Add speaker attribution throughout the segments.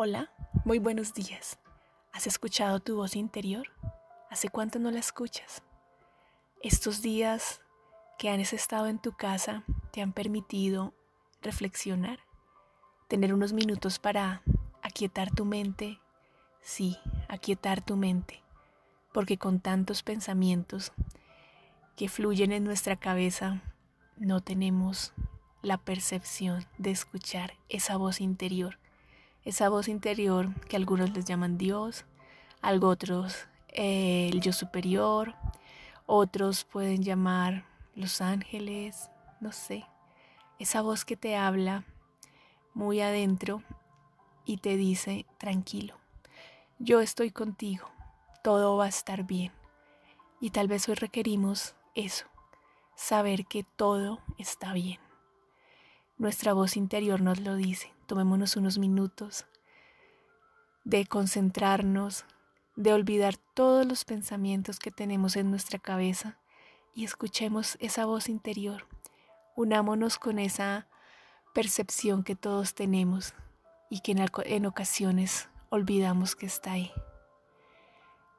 Speaker 1: Hola, muy buenos días. ¿Has escuchado tu voz interior? ¿Hace cuánto no la escuchas? Estos días que han estado en tu casa te han permitido reflexionar, tener unos minutos para aquietar tu mente. Sí, aquietar tu mente, porque con tantos pensamientos que fluyen en nuestra cabeza, no tenemos la percepción de escuchar esa voz interior esa voz interior que algunos les llaman Dios, algo otros eh, el yo superior, otros pueden llamar los ángeles, no sé, esa voz que te habla muy adentro y te dice, tranquilo, yo estoy contigo, todo va a estar bien. Y tal vez hoy requerimos eso, saber que todo está bien. Nuestra voz interior nos lo dice. Tomémonos unos minutos de concentrarnos, de olvidar todos los pensamientos que tenemos en nuestra cabeza y escuchemos esa voz interior. Unámonos con esa percepción que todos tenemos y que en, ocasiones olvidamos que está ahí.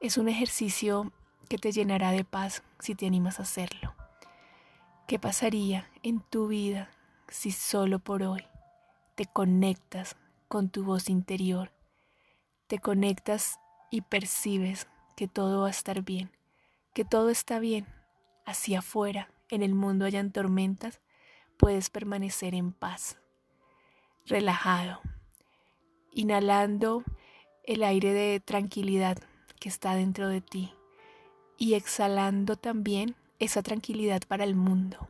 Speaker 1: Es un ejercicio que te llenará de paz si te animas a hacerlo. ¿Qué pasaría en tu vida si solo por hoy te conectas con tu voz interior, te conectas y percibes que todo va a estar bien, que todo está bien, hacia afuera, en el mundo hayan tormentas, puedes permanecer en paz, relajado, inhalando el aire de tranquilidad que está dentro de ti y exhalando también esa tranquilidad para el mundo.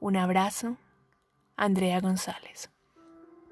Speaker 1: Un abrazo Andrea González.